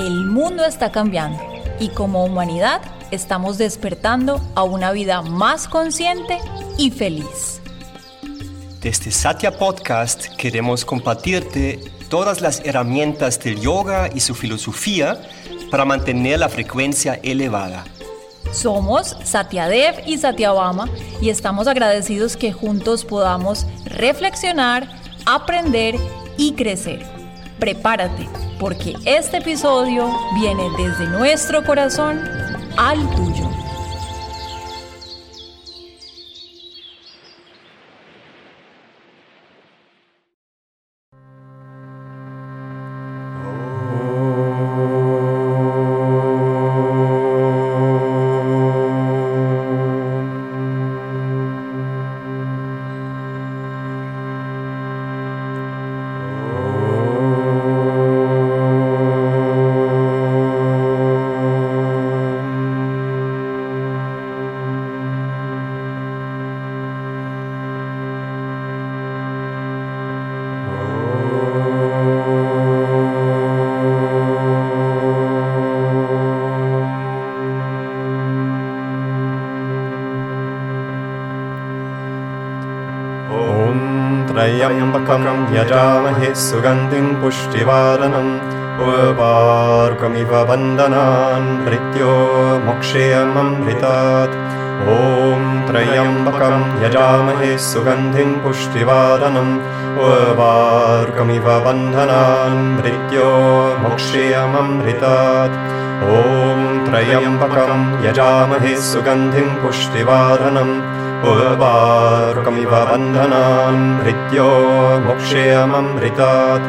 El mundo está cambiando y como humanidad estamos despertando a una vida más consciente y feliz. Desde Satya Podcast queremos compartirte todas las herramientas del yoga y su filosofía para mantener la frecuencia elevada. Somos Satyadev y Satyabama y estamos agradecidos que juntos podamos reflexionar, aprender y crecer. Prepárate porque este episodio viene desde nuestro corazón al tuyo. यजामहे सुगन्धिं पुष्टिवारणम् उर्वारुकमिव वन्दनान् मृत्यो मोक्षेयममृतात् ॐ त्र्यम्बकं यजामहे सुगन्धिं पुष्टिवारणम् उर्वारुकमिव वन्दनान् मृत्यो मोक्षेयममृतात् ॐ त्र्यम्बकं यजामहे सुगन्धिं पुष्टिवारणम् उर्वारुकमिव बन्धनान् मृत्यो मोक्षेयममृतात्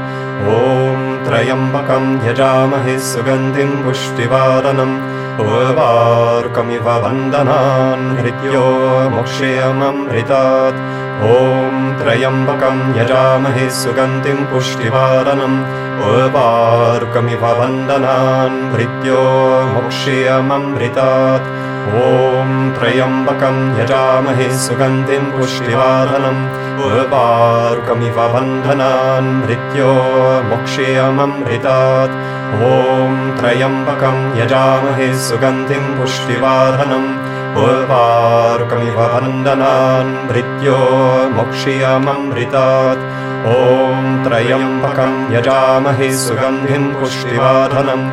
ॐ त्र्यम्बकं यजामहे सुगन्धिं पुष्टिवारणम् उर्वारुकमिव बन्धनान् मृत्यो मोक्षेयममृतात् ॐ त्र्यम्बकं यजामहे सुगन्धिं पुष्टिवारणम् उर्वारुकमिव बन्धनान् मृत्यो मोक्षेयममृतात् ॐ त्र्यम्बकं यजामहे सुगन्धिं पुष्टिवारणम् उर्वारुकमिव बन्धनान् मृत्यो मोक्षेयममृतात् ॐ त्र्यम्बकं यजामहे सुगन्धिं पुष्टिवारणम् उर्वारुकमिव बन्धनान् मृत्यो मोक्षेयममृतात् ॐ त्र्यम्बकं यजामहे सुगन्धिं पुष्टिवारणम्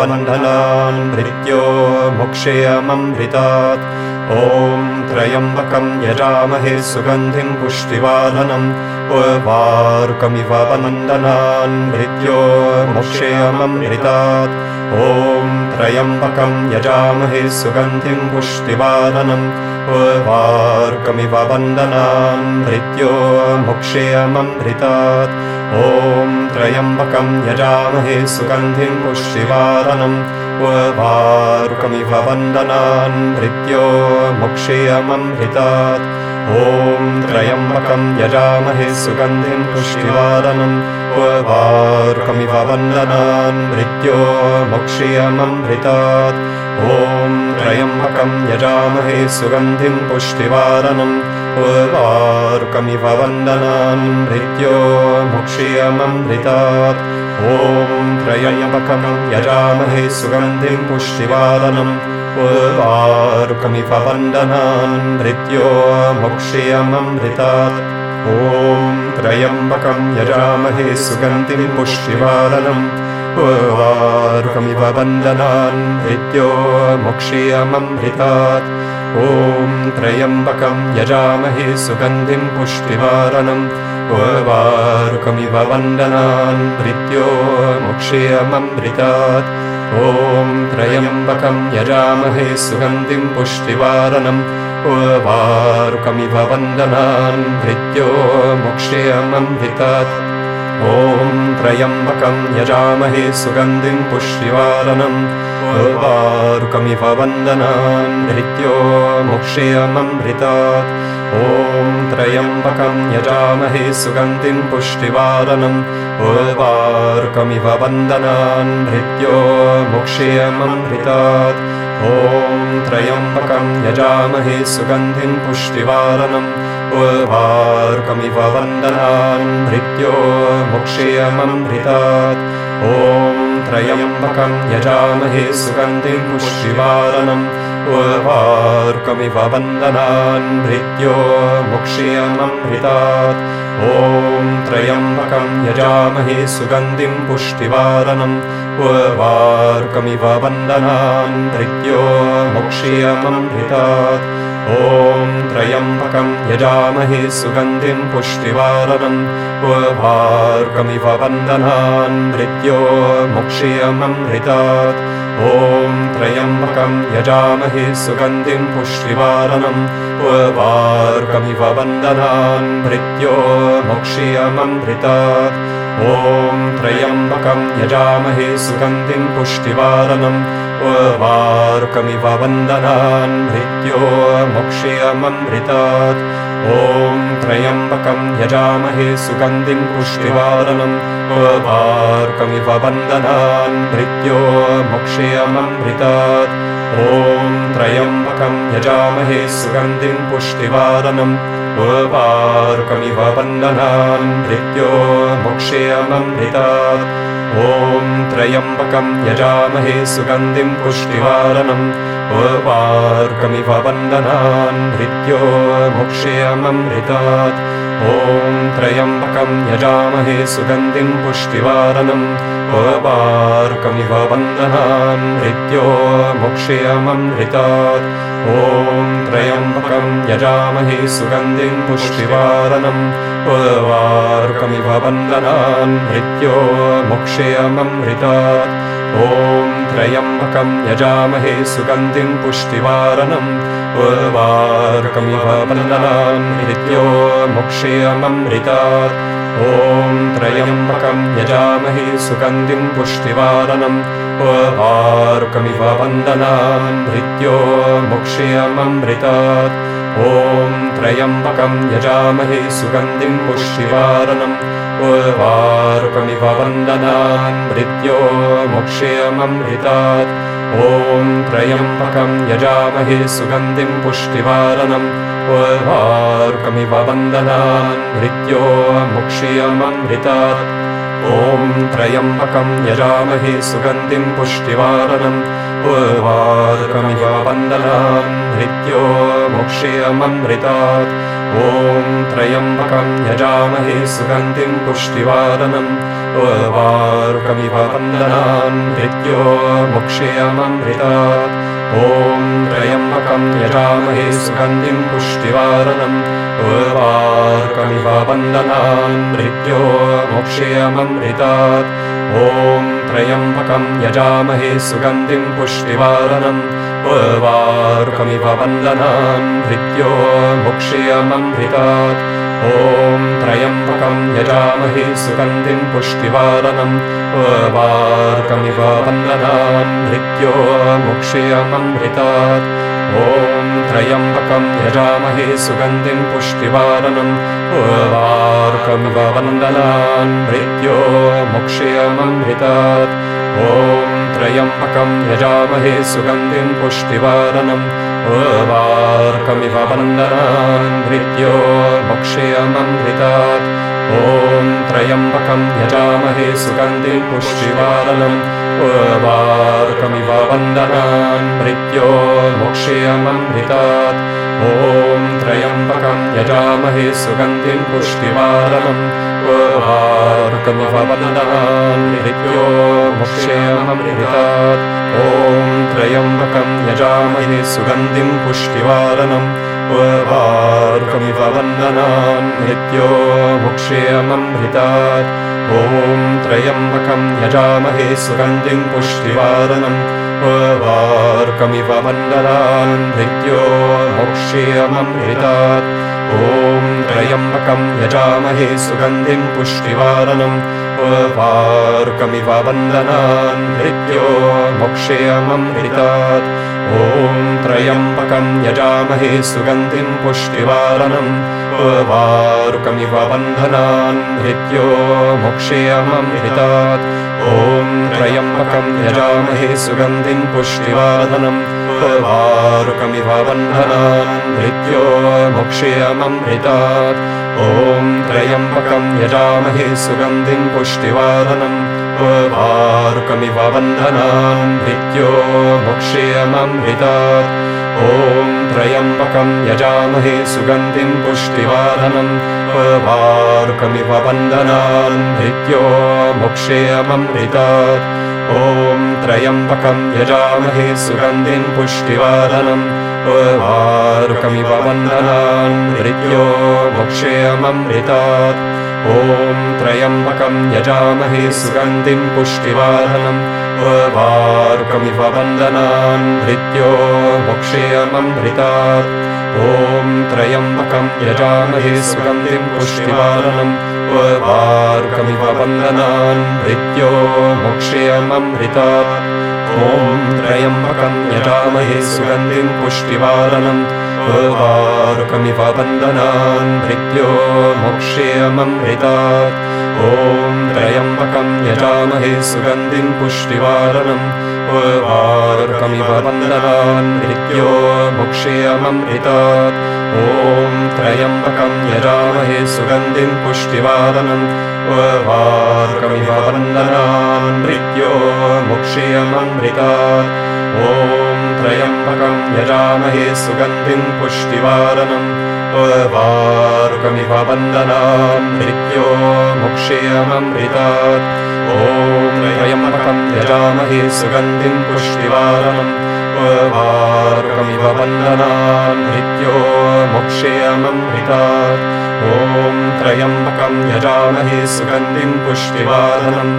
बन्धनान् मृत्यो मोक्षेयममृतात्। ॐ त्र्यम्बकं यजामहे सुगन्धिं पुष्टिवारणम् उर्वारुकमिव बन्धनान् मृत्यो मोक्षेयममृतात्। ॐ त्र्यम्बकं यजामहे सुगन्धिं पुष्टिवारणम् उर्वारुकमिव बन्धनान् मृत्यो मोक्षेयममृतात् ॐ त्र्यम्बकं यजामहे सुगन्धिं पुष्टिवारणम् उर्वारुकमिव बन्धनान् मृत्यो मोक्षेयममृतात् ॐ त्र्यम्बकं यजामहे सुगन्धिं पुष्टिवारणम् उर्वारुकमिव बन्धनान् मृत्यो मोक्षेयममृतात् ॐ त्र्यम्बकं यजामहे सुगन्धिं पुष्टिवारणम् उर्वारुकमिव बन्धनान् मृत्यो मोक्षेयममृतात्। ॐ त्र्यम्बकं यजामहे सुगन्धिं पुष्टिवारणम् उर्वारुकमिव बन्धनान् मृत्यो मोक्षेयममृतात्। ॐ त्र्यम्बकं यजामहे सुगन्धिं पुष्टिवारणम् उर्वारुकमिव बन्धनान् मृत्यो मोक्षेयममृतात्। ॐ त्र्यम्बकं यजामहे सुगन्धिं पुष्टिवारणम् उर्वारुकमिव बन्धनान् मृत्यो मोक्षेयममृतात्। ॐ त्र्यम्बकं यजामहे सुगन्धिं पुष्टिवारणम् उर्वारुकमिव बन्धनान् मृत्यो मोक्षेयममृतात् ॐ त्र्यम्बकं यजामहे सुगन्धिं पुष्टिवारणम् उर्वारुकमिव बन्धनान् मृत्यो मोक्षेयममृतात् ॐ त्र्यम्बकं यजामहे सुगन्धिं पुष्टिवारणम् उर्वारुकमिव बन्धनान् मृत्यो मोक्षेयममृतात् ॐ त्र्यम्बकं यजामहे सुगन्धिं पुष्टिवारणम् उर्वारुकमिव बन्धनान् मृत्यो मोक्षेयममृतात् ॐ त्रयम्बकं यजामहे सुगन्धिं पुष्टिवारणम् उर्वार्कमिव वन्दनान् भृत्यो मुक्ष्यमृतात् ॐ त्रयम्बकं यजामहे सुगन्धिं पुष्टिवारणम् उर्वार्कमिव वन्दनान् भृत्यो मुक्ष्यमृतात् ॐ त्रयम्बकं यजामहे सुगन्धिं पुष्टिवारणम् उर्वार्कमिव वन्दनान् भृत्यो मुक्ष्यमृतात् ॐ त्रयम्बकं यजामहे सुगन्धिं पुष्टिवारणम् उर्वार्कमिव वन्दनान् भृत्यो मोक्ष्यमृतात् ॐ त्रयम्बकं यजामहे सुगन्धिं पुष्टिवारणम् उर्वार्कमिव वन्दनान् भृत्यो मोक्ष्यमृतात् ॐ त्रयम्बकं यजामहे सुगन्धिं पुष्टिवारणम् उर्वार्कमिव वन्दनान् भृत्यो मोक्ष्यमृतात् ॐ त्रयम्बकं यजामहे सुगन्धिं पुष्टिवारणम् उर्वार्कमिव वन्दनान् भृत्यो मोक्ष्यमृतात् ॐ त्रयम्बकं यजामहे सुगन्धिं पुष्टिवारणम् उर्वार्कमिव वन्दनान् भृत्यो मोक्ष्यमृतात् ॐ त्रयम्बकं यजामहे सुगन्धिं पुष्टिवारणम् उर्वार्कमिव वन्दनान् भृत्यो मोक्ष्यमृतात् ॐ त्रयम्बकं यजामहे सुगन्धिं पुष्टिवारणम् उर्वार्कमिव वन्दनान् भृत्यो मोक्ष्यमृतात् ॐ त्रयम्बकं यजामहे सुगन्धिं पुष्टिवारणम् उर्वार्कमिव वन्दनान् भृत्यो मोक्ष्यमृतात् ॐ त्रयम्बकं यजामहे सुगन्धिं पुष्टिवारणम् उर्वार्कमिव वन्दनान् भृत्यो मोक्ष्यमृतात् ॐ त्रयम्बकं यजामहे सुगन्धिं उर्वार्कमिव वन्दनान् भृत्यो मोक्ष्यमृतात् ॐ त्रयम्बकं यजामहे सुगन्धिं उर्वार्कमिव वन्दनान् भृत्यो मोक्ष्यमृतात् ॐ त्रयम्बकं यजामहे सुगन्धिं उर्वार्कमिव वन्दनान् भृत्यो मोक्ष्यमृतात् ॐ त्रयम्बकं यजामहे सुगन्धिं पुष्टिवारणम् उर्वार्कमिव वन्दनान् भृत्यो मोक्ष्यमृतात् ॐ त्रयम्बकं यजामहे सुगन्धिं पुष्टिवारणम् उर्वार्कमिव वन्दनान् भृत्यो मोक्ष्यमृतात् ॐ त्रयम्बकं यजामहे सुगन्धिं पुष्टिवारणम् उर्वार्कमिव वन्दनान् भृत्यो मोक्ष्यमृतात् ॐ त्रयम्बकं यजामहे सुगन्धिं पुष्टिवारणम् उर्वार्कमिव वन्दनान् भृत्यो मोक्ष्यमृतात् ॐ त्रयम्बकं यजामहे सुगन्धिं पुष्टिवारणम् उर्वार्कमिव वन्दनान् भृत्यो मोक्ष्यमृतात् ॐ त्रयम्बकं यजामहे सुगन्धिं पुष्टिवारणम् उर्वार्कमिव वन्दनान् भृत्यो मोक्ष्यमृतात् ॐ त्रयम्बकं यजामहे सुगन्धिं पुष्टिवारणम् उर्वार्कमिव वन्दनान् भृत्यो मोक्ष्यमृतात् ॐ त्रयम्बकं यजामहे सुगन्धिं पुष्टिवारणम् भृत्यो मोक्ष्यमृतात् ॐ त्रयम्बकं यजामहे सुगन्धिं पुष्टिवारणम् उर्वार्कमिव वन्दनान् भृत्यो मोक्ष्यमृतात् ॐ त्रयम्बकं यजामहे सुगन्धिं पुष्टिवारणम् उर्वार्कमिव वन्दनान् भृत्यो मोक्ष्यमृतात् ॐ त्रयम्बकं यजामहे सुगन्धिं पुष्टिवारणम् उर्वार्कमिव वन्दनान् भृत्यो मोक्ष्यमृतात् ॐ त्रयम्बकं यजामहे सुगन्धिं पुष्टिवारणम् उर्वार्कमिव वन्दनान् भृत्यो मोक्ष्यमृतात् ॐ त्रयम्बकं यजामहे सुगन्धिं पुष्टिवारणम् उर्वार्कमिव वन्दनान् भृत्यो मोक्ष्यमृतात् ॐ त्रयम्बकं यजामहे सुगन्धिं पुष्टिवारणम् वारुकमिव बन्धनान् मृत्यो मोक्षेयममृतात् ॐ त्रयम्बकं यजामहे सुगन्धिं पुष्टिवादनम् वारुकमिव बन्धनान् मृत्यो मोक्षेयममृतात् ॐ त्रयम्बकं यजामहे सुगन्धिं पुष्टिवादनम् वारुकमिव बन्धनान् मृत्यो मोक्षेयममृतात् ॐ त्रयम्बकं यजामहे सुगन्धिं पुष्टिवाहनम् वारुकमिव वन्दनान् भृत्यो मोक्षेयममृतात् ॐ त्रयम्बकं यजामहे सुगन्धिं पुष्टिवाहनम् वारुकमिव वन्दनान् भृत्यो मोक्षेयममृतात् ॐ त्रयम्बकं यजामहे सुगन्धिं पुष्टिवारणम् वारुकमिव वन्दनान् भृत्यो मोक्षेयममृतात् ॐ त्रयम्बकं यजामहे सुगन्धिं पुष्टिवारणम् वन्दनान् भृत्यो मोक्षेयममृतात् ॐ त्रयम्बकं यजामहे सुगन्धिं पुष्टिवारणम् वारुकमिव वन्दनान् भृत्यो मोक्षेयममृतात् ॐ त्रयम्बकं यजामहे सुगन्धिं पुष्टिवारणम् वारुकमिव वन्दनान् मृत्यो मोक्षेयममृतात् ॐ त्रयम्बकं यजामहे सुगन्धिं पुष्टिवारणम् वारुकमिव वन्दनान् मृत्यो मोक्षेयममृतात् ॐ त्रयम्बकं यजामहे सुगन्धिं पुष्टिवारणम्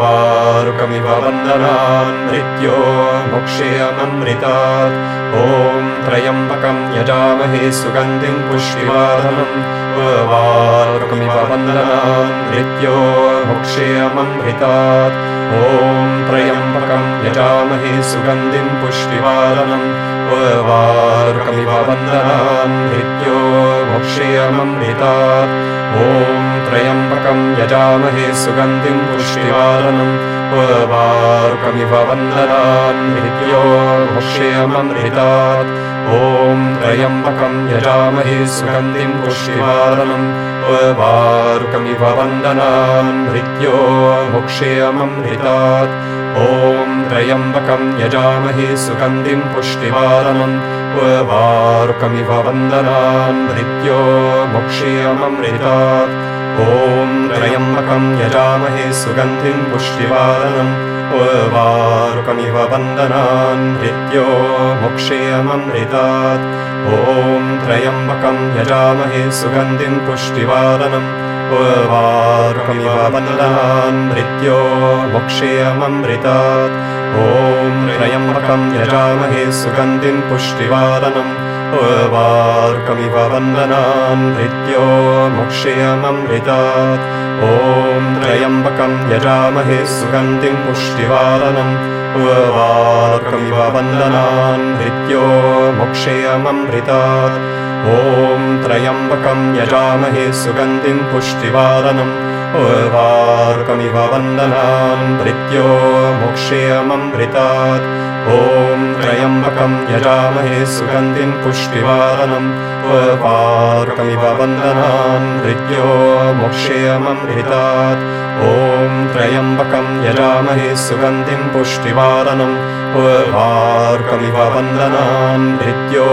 वारुकमिव वन्दनान् मृत्यो मोक्षेयममृतात्। ॐ त्रयम्बकं यजामहे सुगन्धिं पुष्टिवारणम् वारुकमिव वन्दनान् मृत्यो मोक्षेयममृतात्। ॐ त्रयम्बकं यजामहे सुगन्धिं पुष्टिवारणम् वारुकमिव वन्दनान् यजामहे सुगन्धिं पुष्टिवारणम् वारुकमिव वन्दनान् मृत्यो मोक्षेयममृतात् ॐ त्रयम्बकं यजामहे सुगन्धिं पुष्टिवारणम् वारुकमिव वन्दनान् मृत्यो मोक्षेयममृतात् ॐ त्रयम्बकं यजामहे सुगन्धिं पुष्टिवारणम् वारुकमिव वन्दनान् मृत्यो मोक्षेयममृतात् ॐ त्रयम्बकं यजामहे सुगन्धिं पुष्टिवारणम् वारुकमिव वन्दनान् मृत्यो मोक्षेयममृतात् ॐ त्रयम्बकं यजामहे सुगन्धिं पुष्टिवारणम् वारुकमिव वन्दनान् मृत्यो मोक्षेयममृतात् ॐ त्रयम्बकं यजामहे सुगन्धिं पुष्टिवारणम् वारुकमिव वन्दनान् मृत्यो मोक्षेयममृतात् ॐ त्रयम्बकं यजामहे सुगन्धिं पुष्टिवारणम् वारुकमिव वन्दनान् मृत्यो मोक्षेयममृतात् ॐ त्रयम्बकं यजामहे सुगन्धिं पुष्टिवारणम् वारुकमिव वन्दनान् मृत्यो मोक्षेयममृतात् ॐ त्रयम्बकं यजामहे सुगन्धिं पुष्टिवारणम् वारुकमिव वन्दनान् मृत्यो मोक्षेयममृतात् ॐ त्रयम्बकं यजामहे सुगन्धिं पुष्टिवारणम् वारुकमिव वन्दनान् मृत्यो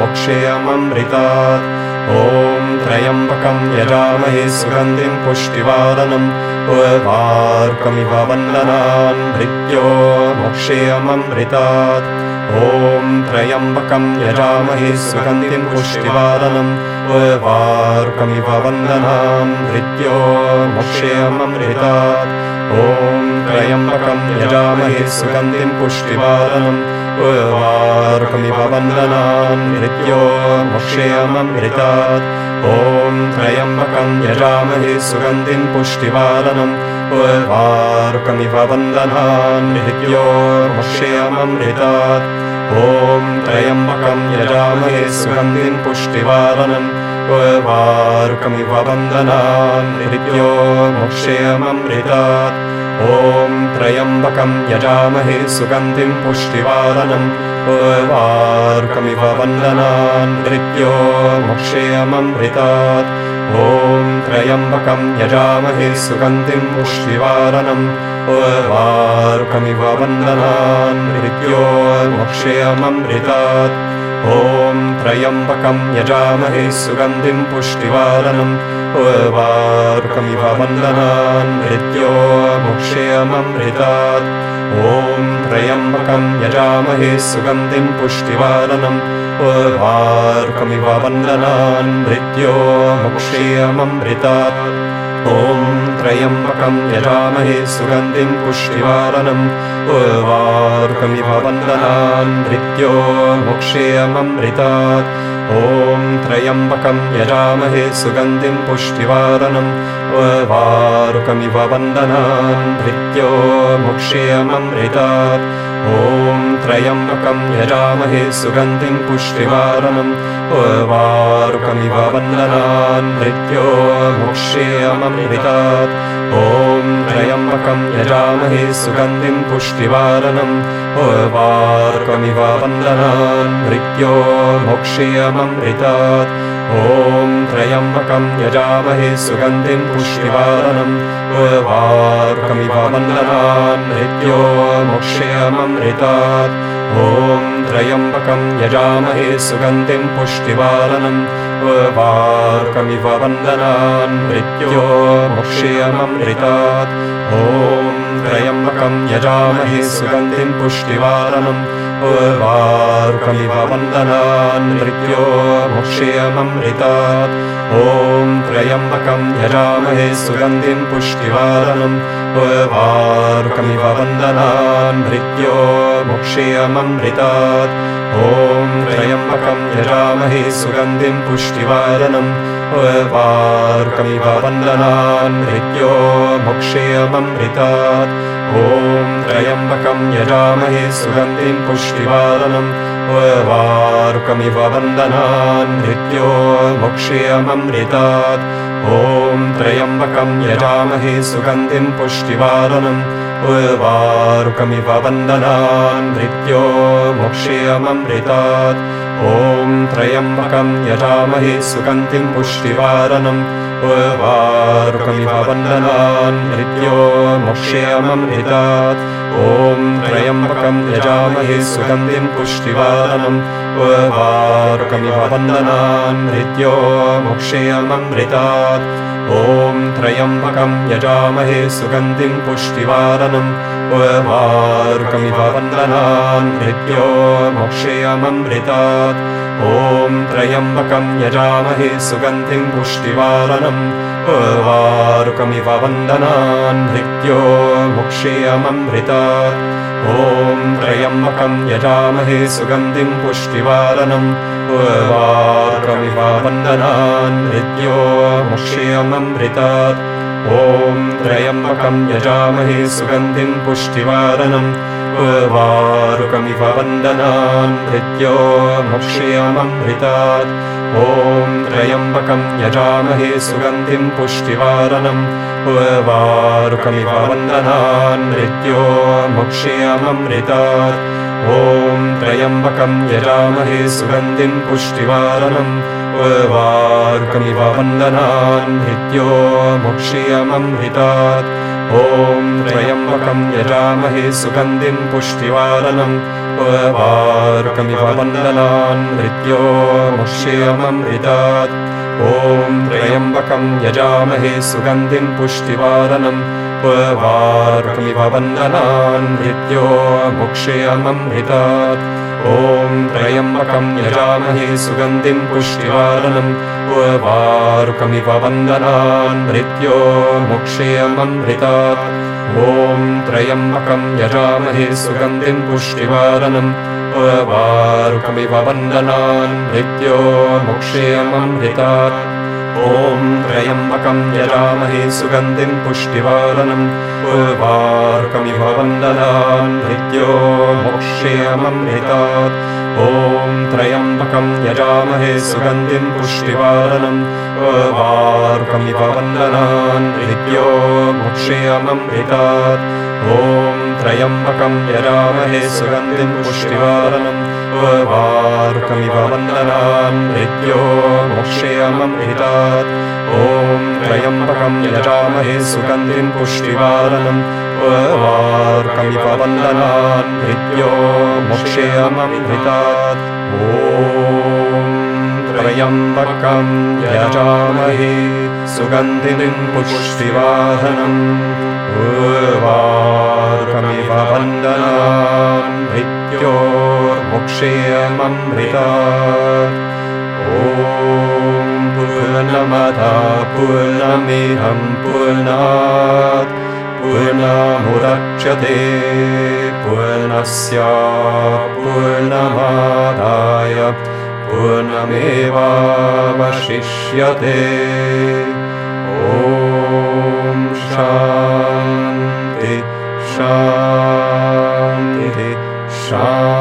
मोक्षेयममृतात् ॐ त्रयम्बकं यजामहे सुगन्धिं पुष्टिवारणम् वारुकमिव वन्दनान् मृत्यो मोक्षेयममृतात् ॐ त्रयम्बकं यजामहे सुगन्धिं पुष्टिवारणम् वारुकमिव वन्दनान् मृत्यो मोक्षेयममृतात् ॐ त्रयम्बकं यजामहे सुगन्धिं वारुकमिव वन्दनान् मृत्यो मोक्षेयममृतात् ॐ त्रयम्बकं यजामहे सुगन्धिं पुष्टिवारणम् वारुकमिव वन्दनान् मृत्यो मोक्षेयममृतात् ॐ त्रयम्बकं यजामहे सुगन्धिं पुष्टिवारणम् वारुकमिव वन्दनान् मृत्यो मोक्षेयममृतात् ॐ त्रयम्बकं यजामहे सुगन्धिं पुष्टिवारणम् वारुकमिव वन्दनान् मृत्यो मोक्षेयममृतात् ॐ त्रयम्बकं यजामहे सुगन्धिं पुष्टिवारणम् वारुकमिव वन्दनान् मृत्यो मोक्षयममृतात् ॐ त्रयम्बकं यजामहे सुगन्धिं पुष्टिवारनम् वारुकमिव वन्दनान् मृत्यो मोक्षयममृतात् ॐ त्रयम्बकं यजामहे सुगन्धिं पुष्टिवारनम् वारुकमिव वन्दनान् मृत्यो मोक्षयममृतात् ॐ त्रयम्बकं यजामहे सुगन्धिं पुष्टिवारनम् वारुकमिव वन्दनान् मृत्यो मोक्षेयममृतात् ॐ त्रयम्बकं यजामहे सुगन्धिं पुष्टिवारनम् वारुकमिव वन्दनान् मृत्यो मोक्षेयममृतात् ॐ त्रयम्बकं यजामहे सुगन्धिं पुष्टिवारनम् वारुकमिव वन्दनान् मृत्यो मोक्षेयममृतात् ॐ त्रयम्बकं यजामहे सुगन्धिं पुष्टिवारनम् वारुकमिव वन्दनान् मृत्यो मोक्षेयममृतात् ॐ त्रयम्बकं यजामहे सुगन्धिं पुष्टिवारनम् वारुकमिव वन्दनान् मृत्यो मोक्षेयममृतात् ॐ त्रयम्बकं यजामहे सुगन्धिं पुष्टिवारनम् वारुकमिव वन्दनान् मृत्यो मोक्षेयममृतात् ॐ त्रयम्बकं यजामहे सुगन्धिं पुष्टिवारनम् वारुकमिव वन्दनान् मृत्यो मोक्षेयममृतात् ॐ त्रयम्बकं यजामहे सुगन्धिं पुष्टिवारनम् वारुकमिव वन्दनान् मृत्यो मोक्षेयममृतात्। ॐ त्रयम्बकं यजामहे सुगन्धिं पुष्टिवारनम् वारुकमिव वन्दनान् मृत्यो मोक्षेयममृतात्। ॐ त्रयम्बकं यजामहे सुगन्धिं पुष्टिवारनम् वारुकमिव वन्दनान् मृत्यो मोक्षेयममृतात् ॐ त्रयम्बकं यजामहे सुगन्धिं पुष्टिवारनम् वारुकमिव वन्दनान् मृत्यो मोक्षेयममृतात् ॐ त्रयम्बकं यजामहे सुगन्धिं पुष्टिवारनम् वारुकमिव वन्दनान् मृत्यो मोक्षेयममृतात् ॐ त्रयम्बकं यजामहे सुगन्धिं पुष्टिवारनम् वारुकमिव वन्दनान् मृत्यो मोक्षेयममृतात् ॐ त्रयम्बकं यजामहे सुगन्धिं पुष्टिवारनम् वारुकमिव वन्दनान् मृत्यो मोक्षेयममृतात् ॐ त्रयम्बकं यजामहे सुगन्धिं पुष्टिवारनम् वारुकमिव वन्दनान् मृत्यो मोक्षेयममृतात् ॐ त्रयम्बकं यजामहे सुगन्धिं पुष्टिवारनम् वारुकमिव वन्दनान् मृत्यो मोक्षेयममृतात् ॐ त्रयम्बकं यजामहे सुगन्धिं पुष्टिवारनम् वारुकमिव वन्दनान् मृत्यो मोक्षेयममृतात् ॐ त्रयम्बकं यजामहे सुगन्धिं पुष्टिवारनम् वारुकमिव वन्दनान् मृत्यो मोक्षेयममृतात् ॐ त्रयम्बकं यजामहे सुगन्धिं पुष्टिवारनम् वारुकमिव वन्दनान् मृत्यो मोक्षेयममृतात् ॐ त्रयम्बकं यजामहे सुगन्धिं पुष्टिवारनम् वारुकमिव वन्दनान् मृत्यो मोक्षेयममृतात् ॐ त्रयम्बकं यजामहे सुगन्धिं पुष्टिवारनम् वारुकमिव वन्दनान् मृत्यो मोक्षेयममृतात् ॐ त्रयम्बकं यजामहे सुगन्धिं पुष्टिवारनम् वारुकमिव वन्दनान् मृत्यो मोक्षेयममृतात् ॐ त्रयम्बकं यजामहे सुगन्धिं पुष्टिवारनम् वारुकमिव वन्दनान् मृत्यो मोक्षेयममृतात् ॐ त्रयम्बकं यजामहे सुगन्धिं पुष्टिवारनम् वारुकमिव वन्दनान् मृत्यो मोक्षेयममृतात् ॐ त्रयम्बकं यजामहे सुगन्धिं पुष्टिवारनम् वारुकमिव वन्दनान् मृत्यो मोक्षेयममृतात् ॐ त्रयम्बकं यजामहे सुगन्धिं पुष्टिवारनम् वारुकमिव वन्दनान् मृत्यो मोक्षेयममृतात् ॐ त्रयम्बकं यजामहे सुगन्धिं पुष्टिवारनम् वार्कमिव वन्दनान् मृत्यो मोक्षेयममृतात् ॐ त्रयम्बकम् यजामहे सुगन्धिनिम् पुष्टिवाहनम् उर्वारुकमिव वन्दनान् मृत्यो मोक्षेयममृतात् ॐ पूर्णमदा पूर्णमिदं पूर्णात् पूर्णमुदच्यते पूर्णस्य पूर्णमादाय पूर्णमेवावशिष्यते। ॐ शान्ति शान्तिः शान्तिः